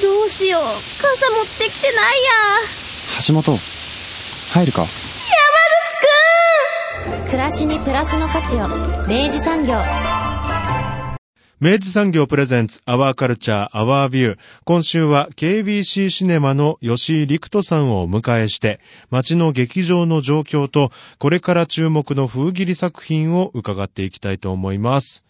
どうしよう。傘持ってきてないや。橋本、入るか？暮らしにプラスの価値を。明治産業。明治産業プレゼンツアワーカルチャーアワービュー。今週は KBC シネマの吉井陸人さんをお迎えして、街の劇場の状況と、これから注目の風切り作品を伺っていきたいと思います。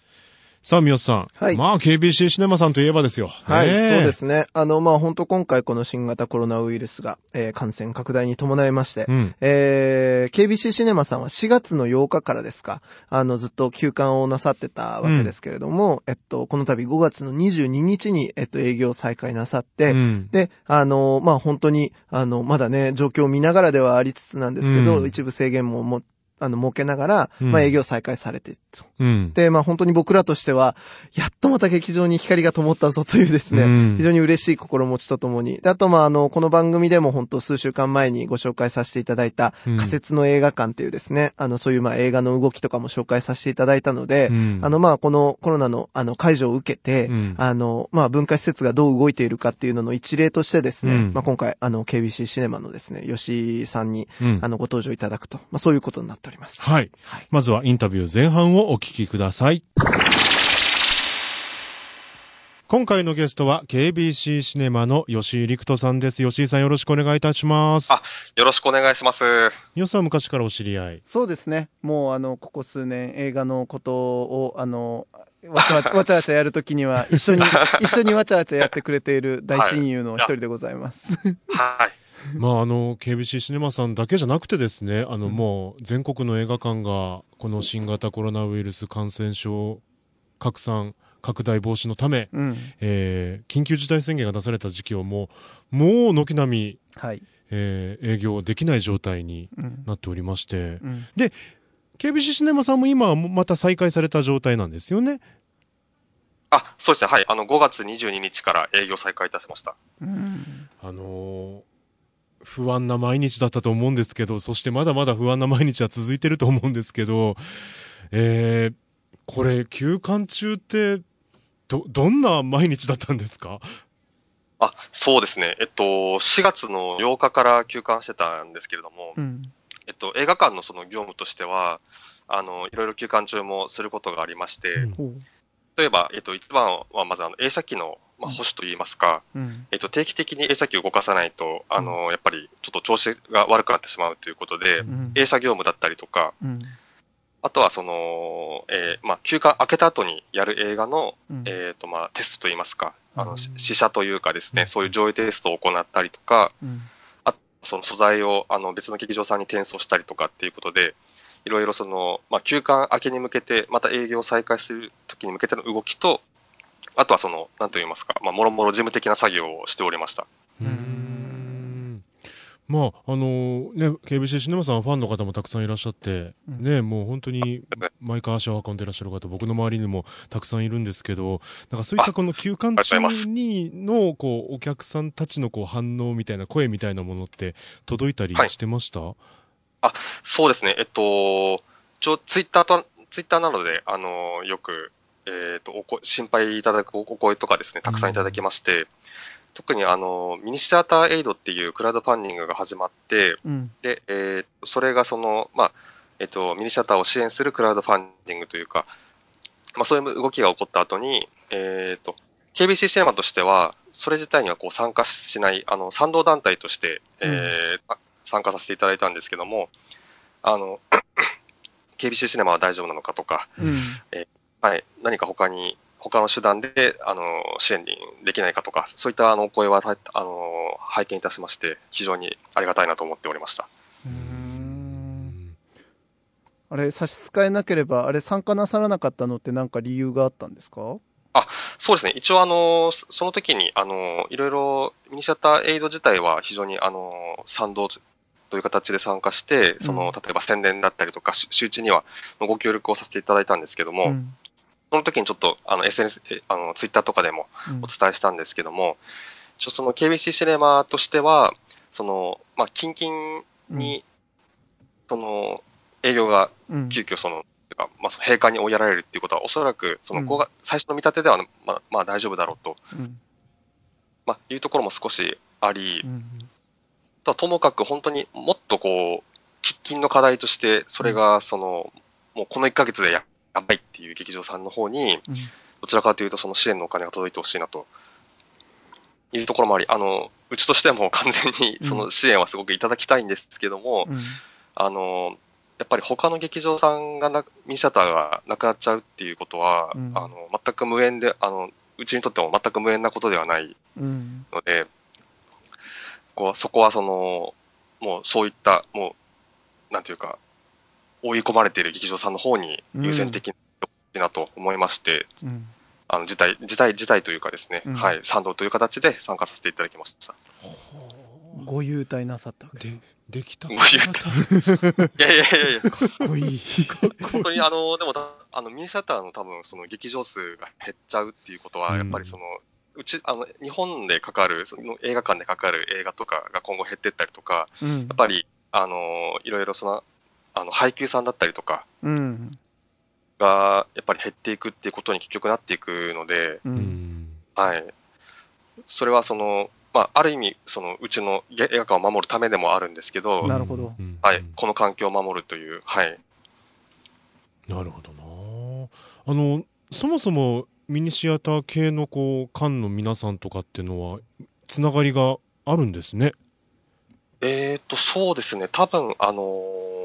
さあ、三好さん。はい。まあ、KBC シネマさんといえばですよ。はい、そうですね。あの、まあ、本当今回この新型コロナウイルスが、えー感染拡大に伴いまして、うん。えー KBC シネマさんは4月の8日からですか、あの、ずっと休館をなさってたわけですけれども、えっと、この度5月の22日に、えっと、営業再開なさって、うん。で、あの、まあ、本当に、あの、まだね、状況を見ながらではありつつなんですけど、うん。一部制限もも、あの、設けながら、うん。まあ、営業再開されて。うん。で、まあ本当に僕らとしては、やっとまた劇場に光が灯ったぞというですね、うん。非常に嬉しい心持ちとともに。であとまああの、この番組でも本当数週間前にご紹介させていただいたうん。仮設の映画館っていうですね、あの、そういうまあ映画の動きとかも紹介させていただいたので、うん。あのまあこのコロナのあの解除を受けて、うん。あの、まあ文化施設がどう動いているかっていうのの一例としてですね、うん。まあ今回あの KBC シネマのですね、吉井さんに、うん。あのご登場いただくと、まあそういうことになっております。はい。まずはインタビュー前半をお聞きください。今回のゲストは KBC シネマの吉井陸人さんです。吉井さんよろしくお願いいたします。あよろしくお願いします。よさんは昔からお知り合い。そうですね。もうあの、ここ数年映画のことを、あの、わちゃわちゃ わちゃわちゃやるときには、一緒に、一緒にわちゃわちゃやってくれている大親友の一人でございます。はい。まあ、あの、KBC シネマさんだけじゃなくてですね、あの、もう、全国の映画館が、この新型コロナウイルス感染症拡散、拡大防止のため、うん。えー緊急事態宣言が出された時期をもう、もう軒並み、はい。えー営業できない状態にうん。なっておりまして、うん。KBC シネマさんも今はまた再開された状態なんですよね？あ、そうですね。はい。あの、5月22日から営業再開いたしました。うん。あのー不安な毎日だったと思うんですけど、そしてまだまだ不安な毎日は続いてると思うんですけど、えー、これ、休館中って、ど、どんな毎日だったんですか？あ、そうですね。えっと、4月の8日から休館してたんですけれども、うん。えっと、映画館のその業務としては、あの、いろいろ休館中もすることがありまして、うん。例えば、えっと、一番はまずあの映写機の、まあ、保守といいますか、うん。えっと、定期的に映写機を動かさないと、あの、やっぱりちょっと調子が悪くなってしまうということで、うん。映写業務だったりとか、うん。あとはその、えーまあ、休館明けた後にやる映画の、うんえーとまあ、テストといいますか、あの試写というかですね、うんそういう上映テストを行ったりとか、うん。その素材をあの別の劇場さんに転送したりとかっていうことで、いろいろその、まあ、休館明けに向けて、また営業を再開するときに向けての動きと、あとはその、なんといいますか、まあ、もろもろ事務的な作業をしておりました。うーん。まあ、あのね、KBC シネマさんはファンの方もたくさんいらっしゃって、うん。ね、もう本当に毎回足を運んでいらっしゃる方、僕の周りにもたくさんいるんですけど、なんかそういったこの休館中にの、こう、お客さんたちのこう反応みたいな、声みたいなものって届いたりはい。してました、そうですね、えっと、ちょツイッターと、ツイッターなどで、あの、よく、えっと、おこ心配いただくお声とかですね、たくさんいただきまして、特にあの、ミニシアターエイドっていうクラウドファンディングが始まって、うん。で、えーそれがその、まあ、えっと、ミニシアターを支援するクラウドファンディングというか、まあ、そういう動きが起こった後に、えっと、KBC シネマとしては、それ自体にはこう参加しない、あの、賛同団体として、えーあ参加させていただいたんですけども、あの、KBC シネマは大丈夫なのかとか、うん。はい、何か他に、他の手段で、あの、支援にできないかとか、そういったあの、お声は、たあの、拝見いたしまして、非常にありがたいなと思っておりました。うーん。あれ、差し支えなければ、あれ参加なさらなかったのってなんか理由があったんですか？そうですね。一応、あの、そその時に、あの、いろいろ、ミニシアターエイド自体は非常に、あの、賛同という形で参加して、その、うん。例えば宣伝だったりとか、し周知にはご協力をさせていただいたんですけども、うんその時にちょっと、あの、SNS、えあの、ツイッターとかでもうん。お伝えしたんですけども、一応その KBC シネマとしては、その、まあ、近々に、その、営業がうん。急遽その、てかまあ、その閉館に追いやられるっていうことは、おそらく、その、うん。ここが最初の見立てでは、まあ、まあ、大丈夫だろうと、うん。まあ、いうところも少しあり、うんとはともかく本当にもっとこう、喫緊の課題として、それが、その、もうこの1ヶ月でややばいっていう劇場さんの方に、うん。どちらかというと、その支援のお金が届いてほしいなと。いうところもあり、あの、うちとしても完全にその支援はすごくいただきたいんですけども、うん。あの、やっぱり他の劇場さんがな、ミニシアターがなくなっちゃうっていうことは、うん。あの、全く無縁で、あの、うちにとっても全く無縁なことではないうんので、こうそこはその、もうそういった、もう、なんていうか、追い込まれている劇場さんの方に優先的になと思いまして、うん。あの、事態、事態、事態というかですね、うん。はい、賛同という形で参加させていただきました。ご優待なさったわけ。で、できたご優待いやいやいやいや、かっこいい。本当にあの、でもた、あの、ミニシアターの多分、その劇場数が減っちゃうっていうことは、うん。やっぱりその、うち、あの、日本でかかる、その映画館でかかる映画とかが今後減ってったりとか、うん。やっぱり、あの、いろいろその、あの、配給さんだったりとかうんが、やっぱり減っていくっていうことに結局なっていくので、ううんん。はい。それはその、まあ、ある意味、その、うちの映画館を守るためでもあるんですけど、なるほどうんはい、この環境を守るという、はい。なるほどなあのそもそもミニシアター系のこう館の皆さんとかっていうのはつながりがあるんですねえーと、そうですね、多分あのー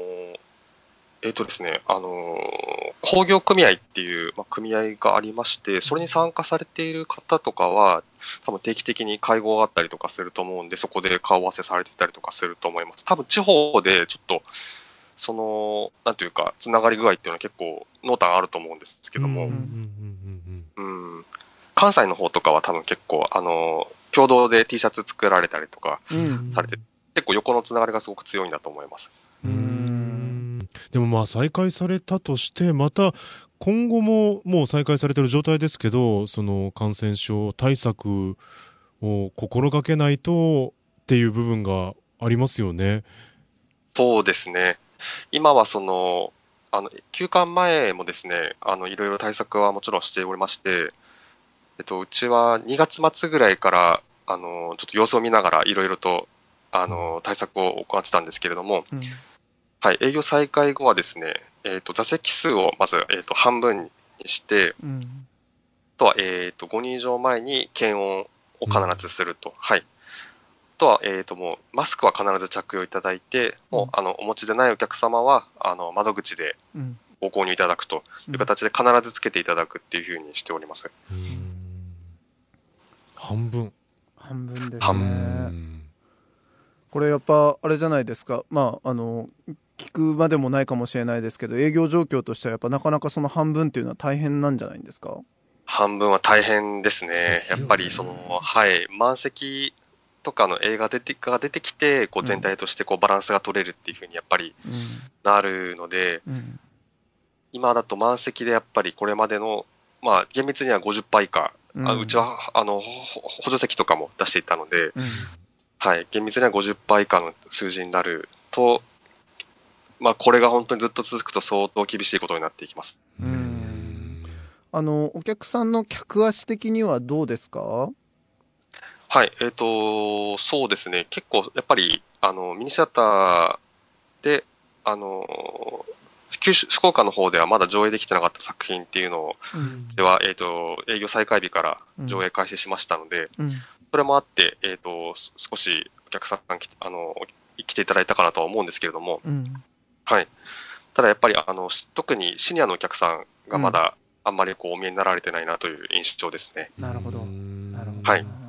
えーとですね、あのー工業組合っていう、まあ、組合がありまして、それに参加されている方とかは、多分定期的に会合があったりとかすると思うんで、そこで顔合わせされてたりとかすると思います。多分地方でちょっと、その、なんていうか、つながり具合っていうのは結構、濃淡あると思うんですけども、うんうんうん、関西の方とかは多分結構、あのー共同で T シャツ作られたりとかうんされて、結構横のつながりがすごく強いんだと思います。うんうんでもまあ再開されたとしてまた今後ももう再開されてる状態ですけどその感染症対策を心がけないとっていう部分がありますよね。そうですね。今はその、あの、休館前もですね、あの、いろいろ対策はもちろんしておりまして、えっと、うちは2月末ぐらいから、あの、ちょっと様子を見ながらいろいろと、あの、対策を行ってたんですけれども、うんはい、営業再開後はですね、えっと、座席数をまず、えっと、半分にして、うん。あとは、えっと、5人以上前に検温を必ずすると。はい。あとは、えっと、もう、マスクは必ず着用いただいて、もうん。う、あの、お持ちでないお客様は、あの、窓口でうん。ご購入いただくという形で必ずつけていただくっていうふうにしております。半分。半分です半ね。うんこれやっぱあれじゃないですか。まああの聞くまでもないかもしれないですけど営業状況としてはやっぱなかなかその半分っていうのは大変なんじゃないんですか？半分は大変ですね。やっぱり、その、はい、満席とかの映画出てが出てきて、こう、全体としてこう、バランスが取れるっていうふうにやっぱりうなるので、んうん。今だと満席でやっぱりこれまでの、まあ、厳密には50%以下、うん。あうちはあのほ補助席とかも出していたので、うん。はい、厳密には50%以下の数字になると、まあ、これが本当にずっと続くと相当厳しいことになっていきます。うん。あのお客さんの客足的にはどうですか？はい、えっ、と、そうですね、結構やっぱり、あの、ミニシアターで、あの、九州、福岡の方ではまだ上映できてなかった作品っていうのを、うん。では、えっ、と、営業再開日から上映開始しましたので、うん。それもあって、えっ、と、す少しお客さんあの、来ていただいたかなとは思うんですけれども、うんはい。ただやっぱり、あの、し特にシニアのお客さんがまだあんまりこうお見えになられてないなという印象ですね。なるほど。うん。なるほど。はい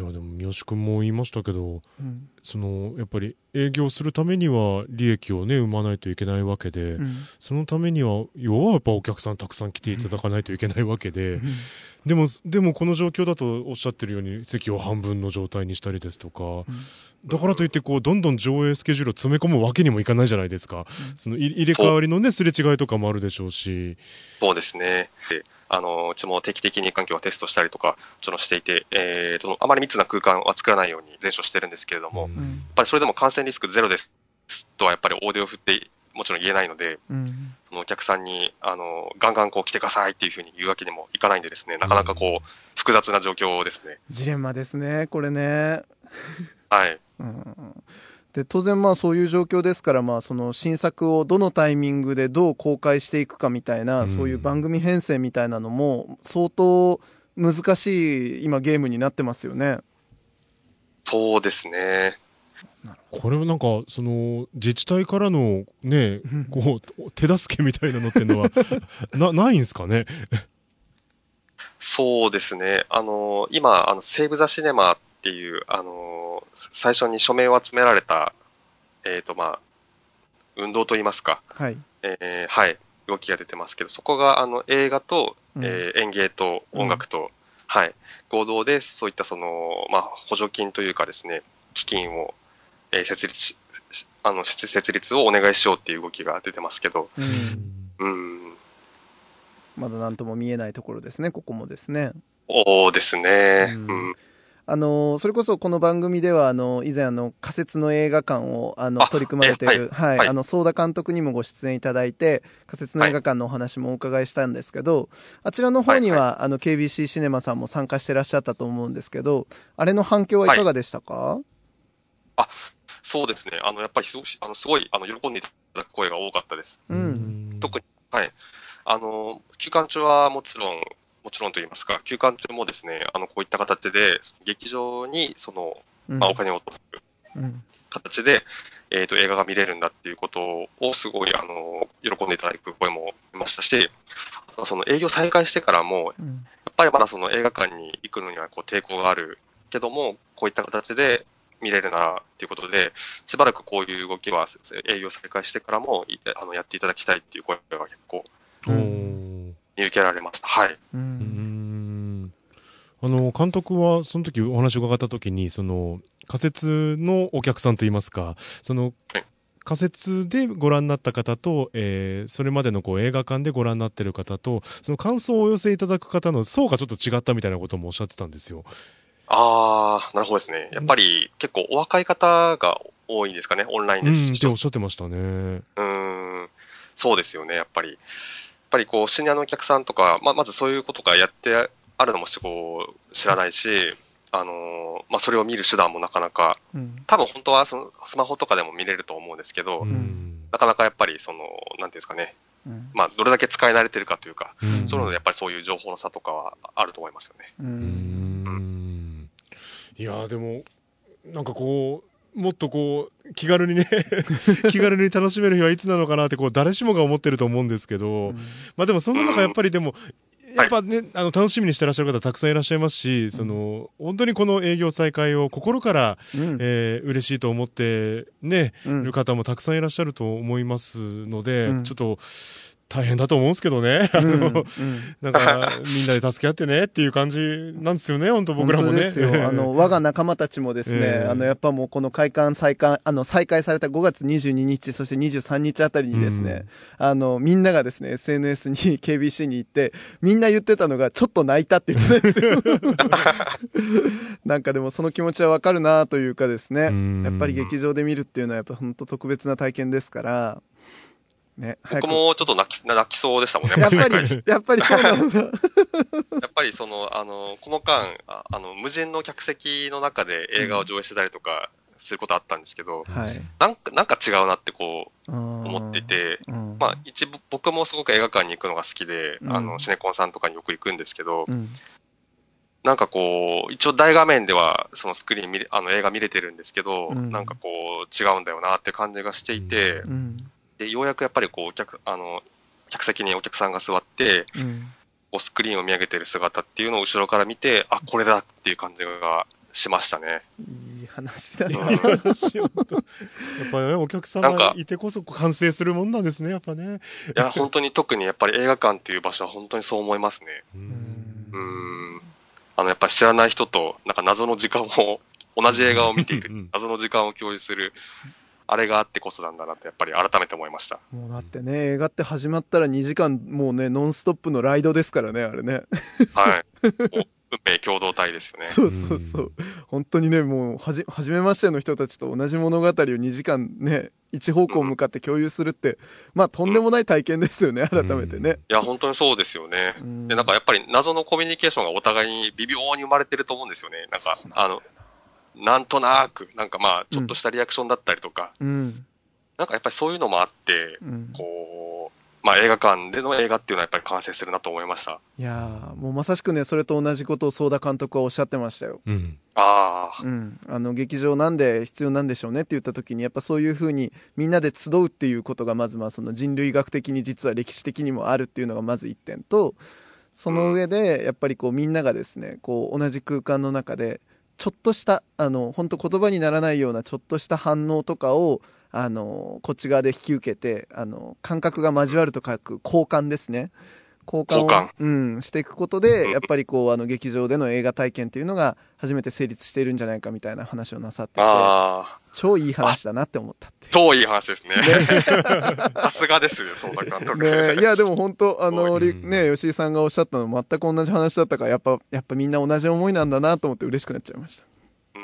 いや、でも、三好くんも言いましたけど、うんその、やっぱり営業するためには利益をね、生まないといけないわけで、うんそのためには、要はやっぱお客さんたくさん来ていただかないといけないわけで、でも、でもこの状況だとおっしゃってるように席を半分の状態にしたりですとか、だからといってこう、どんどん上映スケジュールを詰め込むわけにもいかないじゃないですか。そのい入れ替わりのね、すれ違いとかもあるでしょうし。そうですね。であのうちも定期的に環境はテストしたりとか、ちょしていて、えー、そのあまり密な空間は作らないように全処してるんですけれども、うんやっぱりそれでも感染リスクゼロですとはやっぱり大手を振ってもちろん言えないので、うんそのお客さんにあのガンガンこう来てくださいっていうふうに言うわけにもいかないんでですね、なかなかこう複雑な状況ですね。ジレンマですねこれねはい。うんで当然まあそういう状況ですからまあその新作をどのタイミングでどう公開していくかみたいな、うんそういう番組編成みたいなのも相当難しい今ゲームになってますよね。そうですね。これはなんか、その、自治体からのね、こう、手助けみたいなのっていうのは、な、ないんですかね？そうですね。あの、今、あの、セーブ・ザ・シネマっていう、あの、最初に署名を集められた、えっ、と、まあ、運動といいますか、はい。えーはい、動きが出てますけど、そこが、あの、映画と、うんえー演芸と音楽と、はい、合同で、そういったその、まあ、補助金というかですね、基金を、えー設立あの、設設立をお願いしようっていう動きが出てますけど、うん、うん、まだ何とも見えないところですねここもですね。そうですね。うんうんあのそれこそこの番組ではあの以前あの仮設の映画館をあのあ取り組まれているえはい、はい。あの相田監督にもご出演いただいて仮設の映画館のお話もお伺いしたんですけど、あちらの方には、はいあの KBC シネマさんも参加してらっしゃったと思うんですけどあれの反響はいかがでしたか、そうですね。あの、やっぱりすごい、あの、すごい、あの、喜んでいただく声が多かったです。うん。特に、はい。あの、休館中はもちろん、もちろんと言いますか、休館中もですね、あの、こういった形で、劇場に、その、うん。まあ、お金を取るうん形で、えっ、と、映画が見れるんだっていうことを、すごい、あの、喜んでいただく声もいましたし、その営業再開してからも、うん。やっぱりまだその映画館に行くのにはこう抵抗があるけども、こういった形で見れるならっていうことで、しばらくこういう動きは営業再開してからもいあのやっていただきたいっていう声が結構おー見受けられました。はい。ううんんあの監督はその時お話を伺った時にその仮設のお客さんといいますかそのはい仮設でご覧になった方と、えーそれまでのこう映画館でご覧になってる方とその感想をお寄せいただく方の層がちょっと違ったみたいなこともおっしゃってたんですよ。あー、なるほどですね。やっぱり結構お若い方が多いんですかね、オンラインうんですし。っておっしゃってましたね。うーん、そうですよね、やっぱり。やっぱりこう、シニアのお客さんとか、ままずそういうことがやってあるのもこう知らないし、あのーまあ、それを見る手段もなかなか、うん。多分本当はそのスマホとかでも見れると思うんですけど、うん。なかなかやっぱりその、なんていうんですかね、うん。まあ、どれだけ使い慣れてるかというか、うん。そういうのでやっぱりそういう情報の差とかはあると思いますよね。ううん。んいやーでもなんかこうもっとこう気軽にね 気軽に楽しめる日はいつなのかなってこう誰しもが思ってると思うんですけど、まあでもその中やっぱりでも、やっぱね、あの楽しみにしてらっしゃる方たくさんいらっしゃいますし、その本当にこの営業再開を心から、うん。えー嬉しいと思ってね、うん。る方もたくさんいらっしゃると思いますので、うん。ちょっと大変だと思うんですけどね。なん か、みんなで助け合ってねっていう感じなんですよね、本当僕らもね。本当ですよ。あの、我が仲間たちもですね、ええあの、やっぱもうこの開館再開、あの、再開された5月22日、そして23日あたりにですね、あの、みんながですね、SNS に KBC に行って、みんな言ってたのが、ちょっと泣いたって言ってたんですよ。なんかでもその気持ちはわかるなというかですね、うんやっぱり劇場で見るっていうのはやっぱ本当特別な体験ですから、ね、早僕く。もちょっと泣き泣きそうでしたもんね、やっぱり、やっぱりそうなんだ。やっぱりその、あの、この間、ああの、無人の客席の中で映画を上映してたりとかすることあったんですけど、はい。なんか、なんか違うなってこう、思思っていて、うん、まあ、一部、僕もすごく映画館に行くのが好きで、うん。あの、シネコンさんとかによく行くんですけど、うん、なんかこう、一応大画面ではそのスクリーン見れ、あの映画見れてるんですけど、うん。なんかこう、違うんだよなって感じがしていて、うん、で、ようやくやっぱりこう、お客、あの、客席にお客さんが座って、うん。こうスクリーンを見上げてる姿っていうのを後ろから見て、あ、これだっていう感じがしましたね。いい話だな。やっぱね、お客様なんかがいてこそ完成するもんなんですね、やっぱね。いや、本当に特にやっぱり映画館っていう場所は本当にそう思いますね。ううんうんん。あの、やっぱり知らない人と、なんか謎の時間を、同じ映画を見ているうん、謎の時間を共有する、あれがあってこそなんだなって、やっぱり改めて思いました。もうだってね、映画って始まったら2時間、もうね、ノンストップのライドですからね、あれね。はい。運命共同体ですよね。そうそうそう。本当にね、もう、はじ、はじめましての人たちと同じ物語を2時間ね、一方向向かって共有するって、まあ、とんでもない体験ですよね、改めてね。いや、本当にそうですよね。うんで、なんかやっぱり謎のコミュニケーションがお互いに微妙に生まれてると思うんですよね。なんかあの、なんとなく、なんかまあ、ちょっとしたリアクションだったりとか、うん。なんかやっぱりそういうのもあって、うん。こう、まあ映画館での映画っていうのはやっぱり完成するなと思いました。いやーもうまさしくね、それと同じことをソーダ監督はおっしゃってましたよ。うん。ああ、うん。あの、劇場なんで必要なんでしょうねって言った時に、やっぱそういうふうにみんなで集うっていうことがまずまあその人類学的に実は歴史的にもあるっていうのがまず一点と、その上でやっぱりこうみんながですね、こう同じ空間の中で、ちょっとした、あの、本当言葉にならないようなちょっとした反応とかを、あの、こっち側で引き受けて、あの、感覚が交わると書く交換ですね。交換うん、していくことで、やっぱりこう、あの、劇場での映画体験っていうのが初めて成立しているんじゃないかみたいな話をなさってて、超いい話だなって思ったって。超いい話ですね。さすがですよ、相田監督。ねえいやでも本当あのね吉井さんがおっしゃったの全く同じ話だったからやっぱやっぱみんな同じ思いなんだなと思って嬉しくなっちゃいましたうー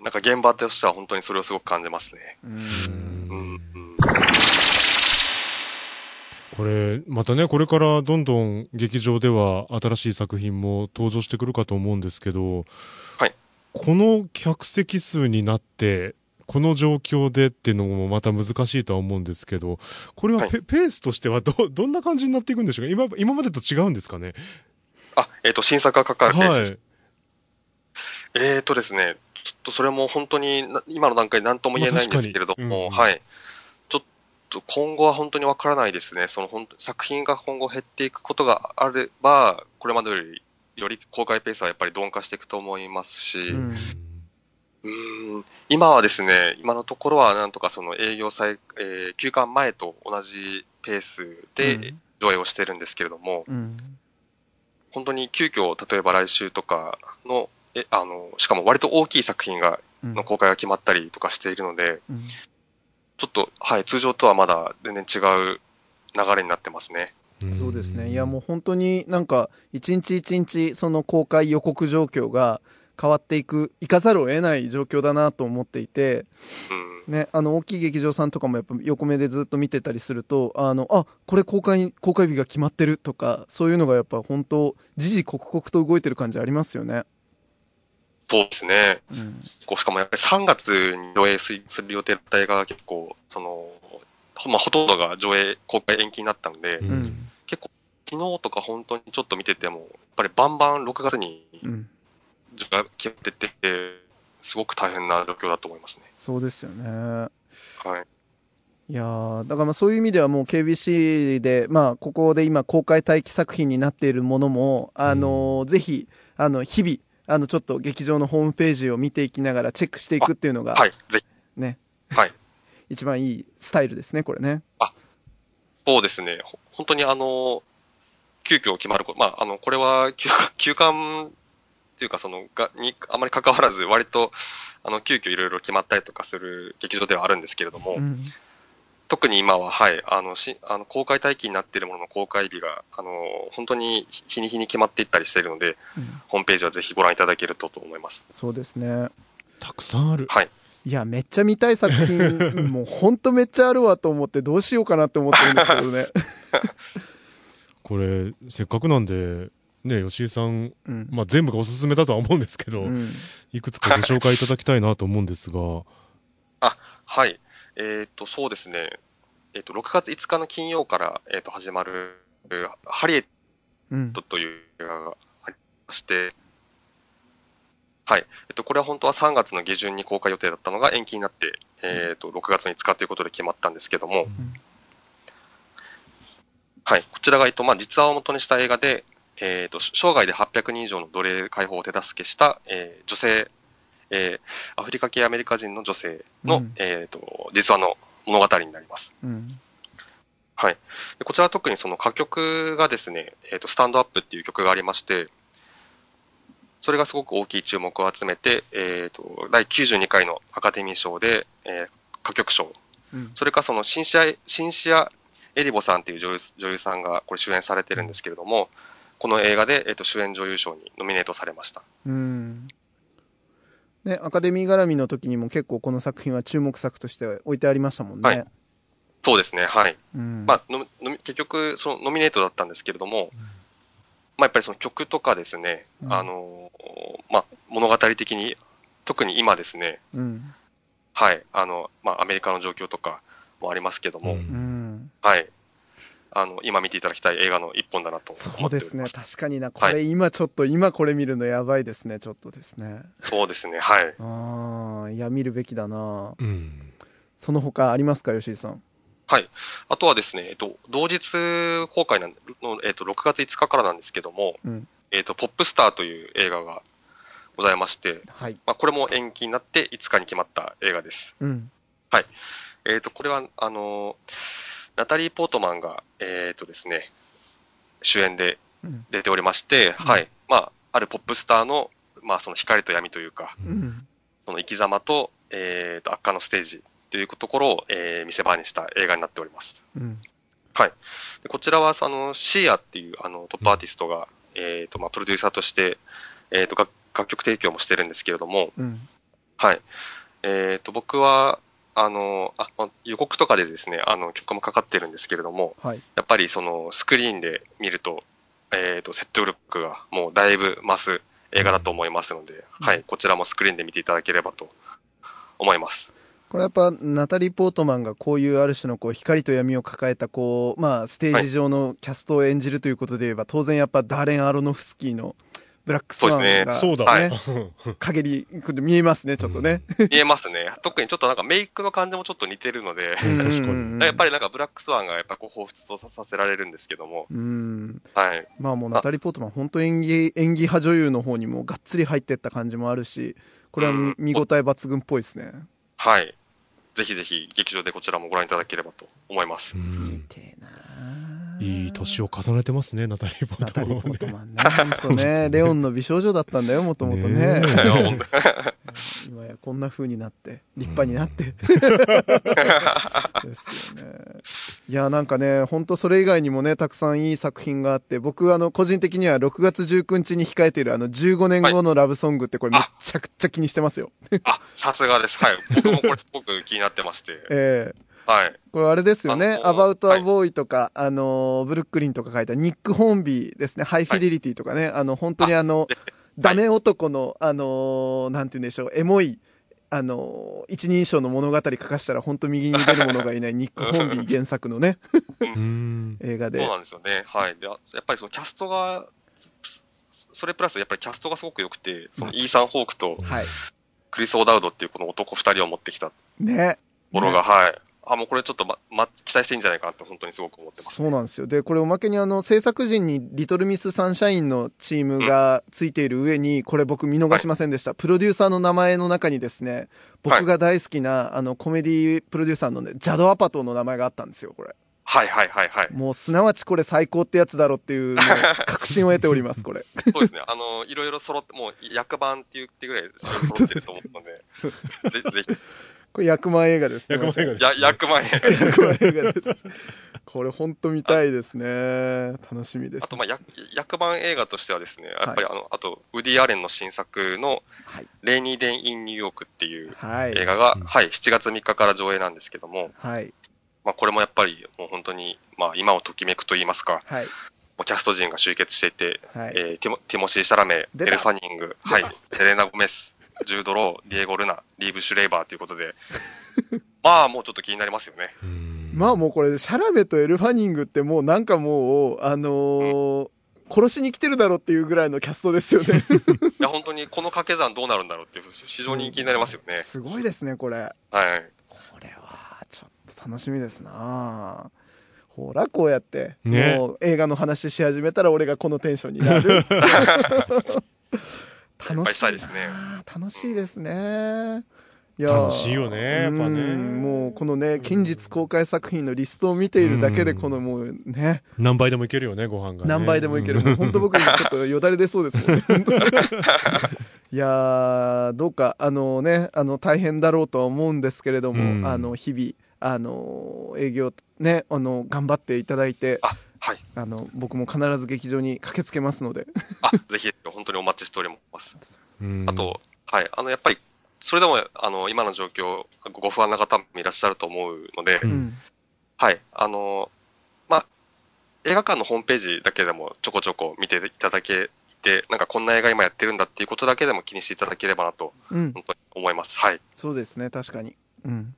ん、なんか現場としては本当にそれをすごく感じますね。うんうん、うん。これ、またね、これからどんどん劇場では新しい作品も登場してくるかと思うんですけど、はい。この客席数になって、この状況でっていうのもまた難しいとは思うんですけど、これははいペ,、ペースとしてはど、どんな感じになっていくんでしょうか？今、今までと違うんですかね？あ、えっ、と、新作がかかるペースはい。えーとですね、ちょっとそれも本当にな今の段階で何とも言えないんですけれども、うんはい。と今後は本当にわからないですね。その本当作品が今後減っていくことがあれば、これまでよりより公開ペースはやっぱり鈍化していくと思いますし、ううん。ーん。今はですね、今のところはなんとかその営業再、えー休館前と同じペースで上映をしてるんですけれども、うん。本当に急遽例えば来週とかの、えあのしかも割と大きい作品がうん。の公開が決まったりとかしているので、うんちょっと、はい、通常とはまだ全然違う流れになってますね。そうですねいやもう本当になんか一日一日その公開予告状況が変わっていくいかざるを得ない状況だなと思っていてうん、ね、あの大きい劇場さんとかもやっぱ横目でずっと見てたりするとあのあこれ公開公開日が決まってるとかそういうのがやっぱ本当時々刻々と動いてる感じありますよね。そうですね。うんこうしかもやっぱり3月に上映する予定だった映画が結構、その、ほまあ、ほとんどが上映、公開延期になったので、ううんん昨日とか本当にちょっと見てても、やっぱりバンバン6月にうん、上映が決まってて、すごく大変な状況だと思いますね。そうですよね。はい。いやーだからまあそういう意味ではもう KBC で、まあ、ここで今公開待機作品になっているものも、あのーぜひあの日々あのちょっと劇場のホームページを見ていきながらチェックしていくっていうのが、はい、ぜひ。ねはい。一番いいスタイルですねこれね。そうですね。ほ本当にあの、急遽決まること、まあ、あの、これは休館、休館っていうか、その、が、に、あまり関わらず、割と、あの、急遽いろいろ決まったりとかする劇場ではあるんですけれども、うん特に今は、はい、あの、し、あの、公開待機になっているものの公開日が、あの、本当に日に日に決まっていったりしているので、うんホームページはぜひご覧いただけるとと思います。そうですね。たくさんある。はい。いや、めっちゃ見たい作品、もうほんとめっちゃあるわと思ってどうしようかなって思ってるんですけどね。これ、せっかくなんで、ね、吉井さん、うん。まあ、全部がおすすめだとは思うんですけど、うん。いくつかご紹介いただきたいなと思うんですが、はい。えっ、と、そうですね。えっ、と、6月5日の金曜から、えっ、と、始まる、ハリエッうん。トという映画がありまして、はい。えっと、これは本当は3月の下旬に公開予定だったのが延期になって、えっと、6月の5日ということで決まったんですけども、はい。こちらが、えっと、まあ、実話を元にした映画で、えっと、生涯で800人以上の奴隷解放を手助けした、えー女性えーアフリカ系アメリカ人の女性の、うんえー、と実話の物語になります。うん。はい、でこちらは特にその歌曲がですね、えーと、スタンドアップっていう曲がありまして、それがすごく大きい注目を集めて、えー、と第92回のアカデミー賞で、えー歌曲賞、うんそれからそのシンシアシンシア・エリボさんっていう女優女優さんがこれ主演されてるんですけれども、この映画で、えー、と主演女優賞にノミネートされました。うん。ね、アカデミー絡みの時にも結構この作品は注目作として置いてありましたもんね。はいそうですね、はい。うん。まあ、のの結局、そのノミネートだったんですけれども、まあ、やっぱりその曲とかですね、うんあのまあ、物語的に、特に今ですね、うん。はい、あの、まあ、アメリカの状況とかもありますけども、うんうん。はい、あの、今見ていただきたい映画の一本だなとそう思っておですね。確かにな。これ今ちょっと、今これ見るのやばいですね。ちょっとですね。そうですね、はい。ああ、いや、見るべきだな。うん。その他ありますか、吉井さん？はい。あとはですね、えっと、同日公開なんの、えっと、6月5日からなんですけども、うん。えっと、ポップスターという映画がございまして、はい。まあ、これも延期になって5日に決まった映画です。うん。えっ、と、これは、あのーナタリー・ポートマンが、えっ、とですね、主演でうん。出ておりまして、はい。まあ、あるポップスターの、まあ、その光と闇というか、うん。その生き様と、えっ、と、悪化のステージというところを、えー見せ場にした映画になっております。うん。でこちらは、あの、シーアっていう、あの、トップアーティストが、えっ、と、まあ、プロデューサーとして、えっ、と、楽楽曲提供もしてるんですけれども、うん。はい。えっ、と、僕は、あの、あ、まあ予告とかでですね、あの、曲もかかってるんですけれども、はい。やっぱりその、スクリーンで見ると、えっ、と、説得力がもうだいぶ増す映画だと思いますので、はい、こちらもスクリーンで見ていただければと思います。これやっぱナタリー・ポートマンがこういうある種のこう光と闇を抱えたこう、まあ、ステージ上のキャストを演じるということで言えば、当然やっぱダーレン・アロノフスキーのブラックスワンそうですが、ねそうだはい。ね。陰り見えますねちょっとね、見えますね。特にちょっとなんかメイクの感じもちょっと似てるので、やっぱりなんかブラックスワンがやっぱこう彷彿とさせられるんですけども、うん。はい。まあもうナタリー・ポートマン本当演技演技派女優の方にもがっつり入ってった感じもあるしこれは見応え抜群っぽいですね。はい。ぜひぜひ劇場でこちらもご覧いただければと思います。うん。てえないい年を重ねてますね、ナタリー・ポナタリー・ートマンはね。ポートマンね。ねレオンの美少女だったんだよもともとね。ね 今やこんな風になって立派になって、ですよね。いやなんかね本当それ以外にもねたくさんいい作品があって僕あの個人的には6月19日に控えているあの15年後のラブソングってこれめっちゃくちゃ気にしてますよ、あ、さすがです。はい。僕もこれすごく気になってまして。ええ。はい。これあれですよね「あのーアバウト・ア・ボーイ」とか、あのーブルックリンとか書いたニック・ホーンビーですね「ハイ・フィデリティ」とかね、あの本当にあのダメ男の、あのーなんて言うんでしょうエモいあのー一人称の物語書かしたら本当右に出る者がいないニック・ホーンビー原作のねうん。映画でそうなんですよね。はい。で、やっぱりそのキャストが、それプラスやっぱりキャストがすごく良くて、そのイーサン・ホークとはいクリス・オダウドっていうこの男二人を持ってきたとねころが、ねはい。あ、もうこれちょっとま、ま、期待していいんじゃないかなって本当にすごく思ってます。そうなんですよ。でこれおまけにあの制作陣にリトルミスサンシャインのチームがついている上にこれ僕見逃しませんでした、プロデューサーの名前の中にですね僕が大好きな、あのコメディプロデューサーのねジャド・アパトの名前があったんですよこれ。はいはいはいはい。もうすなわちこれ最高ってやつだろっていう 確信を得ておりますこれ。そうですね。あの、いろいろ揃って、もう役版って言ってぐらい揃ってると思うので、ぜぜひ、これ役満映画ですね。役満映画ですや役前。役満映画です。これ本当見たいですね。楽しみです。あと、まあ、役役版映画としてはですね、やっぱりあの、あと、ウディ・アレンの新作の、はい。レイニー・デン・イン・ニューヨークっていうはい。映画が、うん。はい、7月3日から上映なんですけども、はい。まあ、これもやっぱり、もう本当に、まあ、今をときめくと言いますか、はい。もうキャスト陣が集結していて、はい。えーティモティモシー・シャラメ、エル・ファニング、はい、セレナ・ゴメス、ジュード・ロー、ディエゴ・ルナ、リーブ・シュレイバーということで、まあ、もうちょっと気になりますよね。うんまあもうこれシャラメとエル・ファニングってもうなんかもうあのー殺しに来てるだろっていうぐらいのキャストですよね いや、本当にこの掛け算どうなるんだろうって、非常に気になりますよね。すごいですねこれはい。これはちょっと楽しみですなほらこうやって、ねもう映画の話し始めたら俺がこのテンションになるぱ 楽しいですね。楽しいですね。いやー楽しいよねやっぱね。うん。もうこのね近日公開作品のリストを見ているだけでうん。このもうね。何倍でもいけるよね、ご飯が、ね。何倍でもいける、うん本当僕ちょっとよだれ出そうですもんねいやーどうかあのねあの大変だろうとは思うんですけれども、うん。あの日々あの営業ねあの頑張っていただいてあ、はい。あの僕も必ず劇場に駆けつけますのであ、ぜひ、本当にお待ちしております。うんあと、はい。あの、やっぱり、それでも、あの、今の状況、ご不安な方もいらっしゃると思うので、うんうんはい。あの、まあ、映画館のホームページだけでもちょこちょこ見ていただけて、なんかこんな映画今やってるんだっていうことだけでも気にしていただければなと、うん本当に思います。はい。そうですね確かにうん。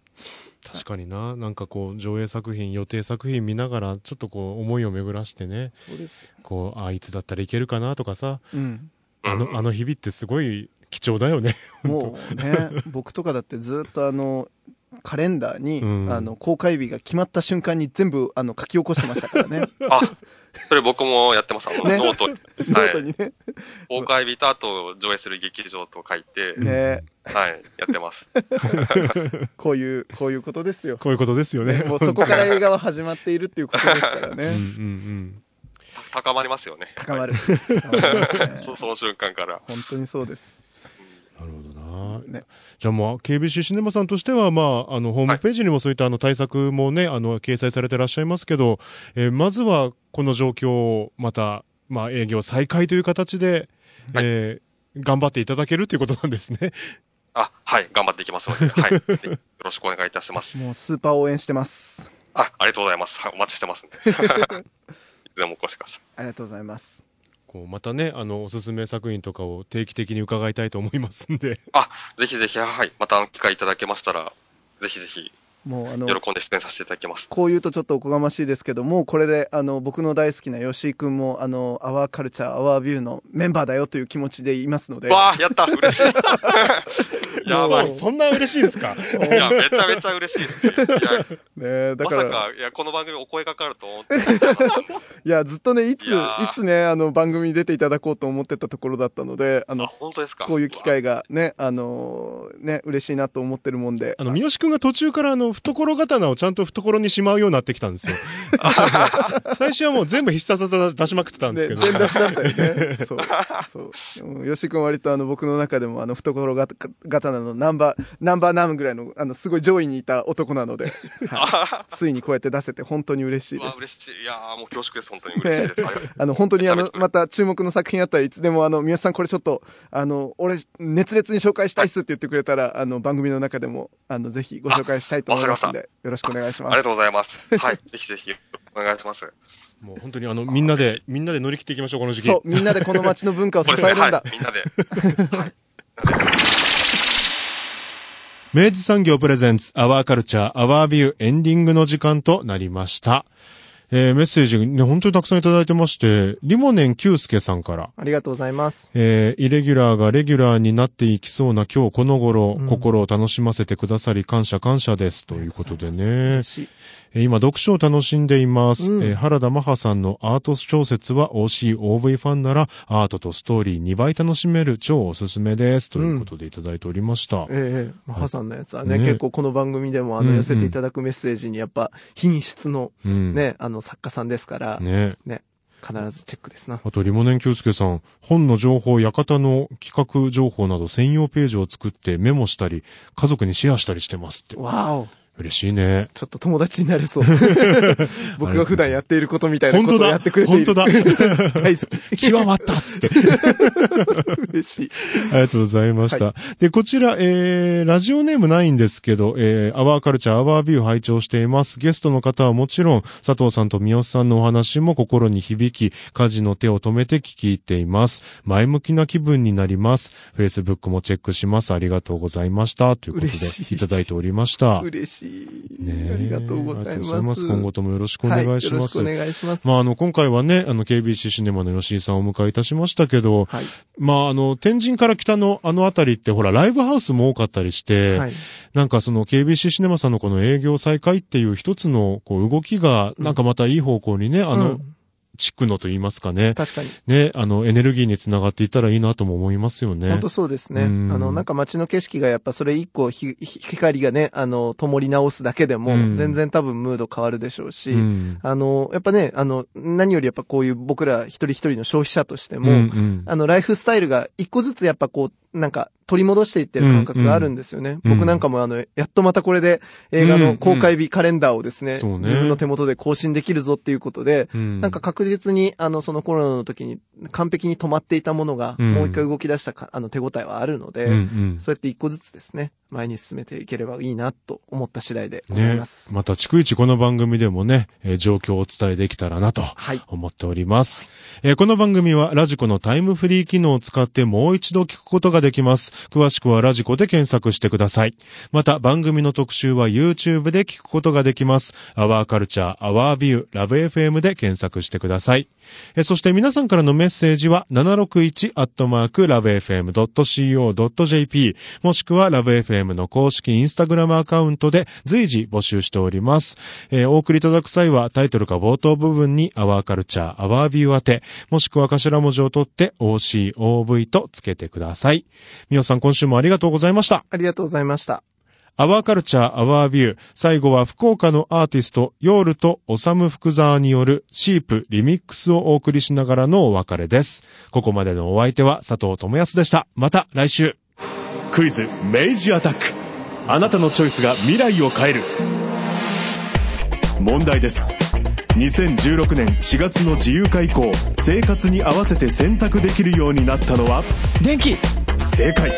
確かにな。なんかこう、上映作品、予定作品見ながら、ちょっとこう、思いを巡らしてね、そうですよ。こう、あいつだったらいけるかなとかさ、うん。あの、うんあの日々ってすごい貴重だよね。もうね僕とかだってずっとあのカレンダーに、うん。あの公開日が決まった瞬間に全部あの書き起こしてましたからね。あ、それ僕もやってます。あの、ね。ノートに、ノートにね、公開日とあと上映する劇場と書いて、ね。はい、やってます。こういうこういうことですよ、こういうことですよね。ね、もうそこから映画は始まっているっていうことですからね。うんうんうん。た高まりますよね。高まる。はい。高まね。そその瞬間から。本当にそうですなるほどな。ねじゃあもう KBC シネマさんとしては、まあ、あのホームページにもそういったあの対策もね、あの掲載されてらっしゃいますけど、えーまずはこの状況をまた、まあ、営業再開という形で、はいえー頑張っていただけるということなんですね。あ、はい、頑張っていきますので、はい。よろしくお願いいたします。もうスーパー応援してますあ、ありがとうございます。はいお待ちしてますんで。いつでもお越しください。ありがとうございますこうまたね、あの、おすすめ作品とかを定期的に伺いたいと思いますんで。あ、ぜひぜひ、はい。また機会いただけましたら、ぜひぜひ、もうあの喜んで出演させていただきます。こう言うとちょっとおこがましいですけどもうこれであの僕の大好きな吉井君もあのアワーカルチャーアワービューのメンバーだよという気持ちでいますので。わあ、やった嬉しい。やばい。そんな嬉しいですか？いや、めちゃめちゃ嬉しいです ね。いや、ねだからまさか、いや、この番組お声かかると思っていやずっとねいついつねあの番組に出ていただこうと思ってたところだったのでああ、の本当ですか？こういう機会がねあのーね嬉しいなと思ってるもんで。あの、三好くんが途中からあの、懐刀をちゃんと懐にしまうようになってきたんですよ。最初はもう全部必殺技出しまくってたんですけど。で全出しだったよね そうそうでも吉井君割とあの僕の中でもあの懐が刀のナンバーナンバーナムぐらいのあのすごい上位にいた男なので、はいついにこうやって出せて本当に嬉しいうでわす嬉しい。いやーもう恐縮です。本当に嬉しいです。ありがとうあの本当にあのまた注目の作品あったらいつでもあの三好さんこれちょっとあの俺熱烈に紹介したいっすって言ってくれたらあの番組の中でもあのぜひご紹介したいと思いますんでよろしくお願いしますありがとうございます。はい。ぜひぜひ、お願いします。もう本当にあの、みんなで、みんなで乗り切っていきましょう、この時期。そうみんなでこの街の文化を支。えるんだはい。みんなで。はい。明治産業プレゼンツ、アワーカルチャー、アワービュー、エンディングの時間となりました。えーメッセージね、本当にたくさんいただいてまして、リモネンキュースケさんから、ありがとうございますえーイレギュラーがレギュラーになっていきそうな今日この頃、うん心を楽しませてくださり感謝感謝です。ということでね今、読書を楽しんでいます。うんえー原田マハさんのアート小説は OCOV ファンなら、アートとストーリー2倍楽しめる超おすすめです。ということでいただいておりました。ええマハさんのやつはね、ね結構この番組でもあうんうんの寄せていただくメッセージにやっぱ品質のうん。ね、あの作家さんですから、ね。必ずチェックですな。あと、リモネンキュースケさん、本の情報、館の企画情報など専用ページを作ってメモしたり、家族にシェアしたりしてますって。わお嬉しいね。ちょっと友達になれそう。僕が普段やっていることみたいなことをや本当だってくれている。本当だ 大好き。極まったっつって。嬉しい。ありがとうございました。で、こちら、えー、ラジオネームないんですけど、えー、アワーカルチャー、アワービュー拝聴しています。ゲストの方はもちろん、佐藤さんと三好さんのお話も心に響き、家事の手を止めて聞き入っています。前向きな気分になります。Facebook もチェックします。ありがとうございました。ということで、いただいておりました。嬉しい。ねえありがとうございます。ます今後ともよろしくお願いします。はい、よろしくお願いします。まあ、あの、今回はね、あの、KBC シネマの吉井さんをお迎えいたしましたけど、はい。まあ、あの、天神から北のあの辺りって、ほら、ライブハウスも多かったりして、はい。なんかその KBC シネマさんのこの営業再開っていう一つのこう動きが、なんかまたいい方向にね、あの、うん地区のと言いますかね。確かに。ね、あの、エネルギーにつながっていったらいいなとも思いますよね。本当そうですね。あうんの、なんか街の景色がやっぱそれ一個ひひ光がね、あの、灯り直すだけでもうん、全然多分ムード変わるでしょうし、うん。あの、やっぱね、あの、何よりやっぱこういう僕ら一人一人の消費者としても、うんうんあの、ライフスタイルが一個ずつやっぱこう、なんか取り戻していってる感覚があるんですよね。うん僕なんかもあの、やっとまたこれで映画の公開日カレンダーをですね、そうね自分の手元で更新できるぞっていうことで、うんなんか確実にあの、そのコロナの時に完璧に止まっていたものが、うんもう一回動き出したかあの手応えはあるので、うんうんそうやって一個ずつですね、前に進めていければいいなと思った次第でございねま。す。また、逐一この番組でもね、えー状況をお伝えできたらなとはい。思っております。えーこの番組はラジコのタイムフリー機能を使ってもう一度聞くことができます。詳しくはラジコで検索してください。また、番組の特集は YouTube で聞くことができます。アワーカルチャー、アワービュー、ラブ FM で検索してください。えそして皆さんからのメッセージは761アットマークラブ FM.co.jp もしくはラブ FM の公式インスタグラムアカウントで随時募集しております。えーお送りいただく際はタイトルか冒頭部分にアワーカルチャー、アワービュー宛て、もしくは頭文字を取って OCOV とつけてください。みおさん今週もありがとうございました。ありがとうございました。アワーカルチャーアワービュー。最後は福岡のアーティスト、ヨールとオサム福沢によるシープリミックスをお送りしながらのお別れです。ここまでのお相手は佐藤智康でした。また来週。クイズ明治アタックあなたのチョイスが未来を変える問題です2016年4月の自由化以降生活に合わせて選択できるようになったのは？電気正解。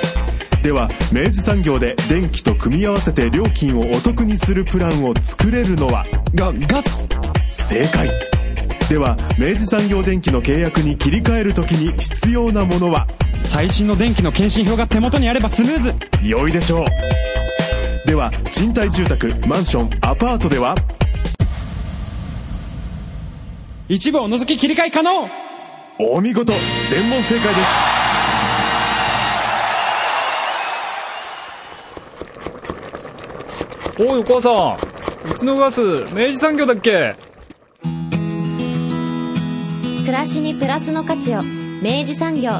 では明治産業で電気と組み合わせて料金をお得にするプランを作れるのは？が、ガス。正解。では明治産業電機の契約に切り替えるときに必要なものは？最新の電気の検針票が手元にあればスムーズ。良いでしょう。では賃貸住宅マンションアパートでは？一部を除き切り替え可能。お見事。全問正解ですおいお母さん。うちのガス明治産業だっけ？暮らしにプラスの価値を明治産業。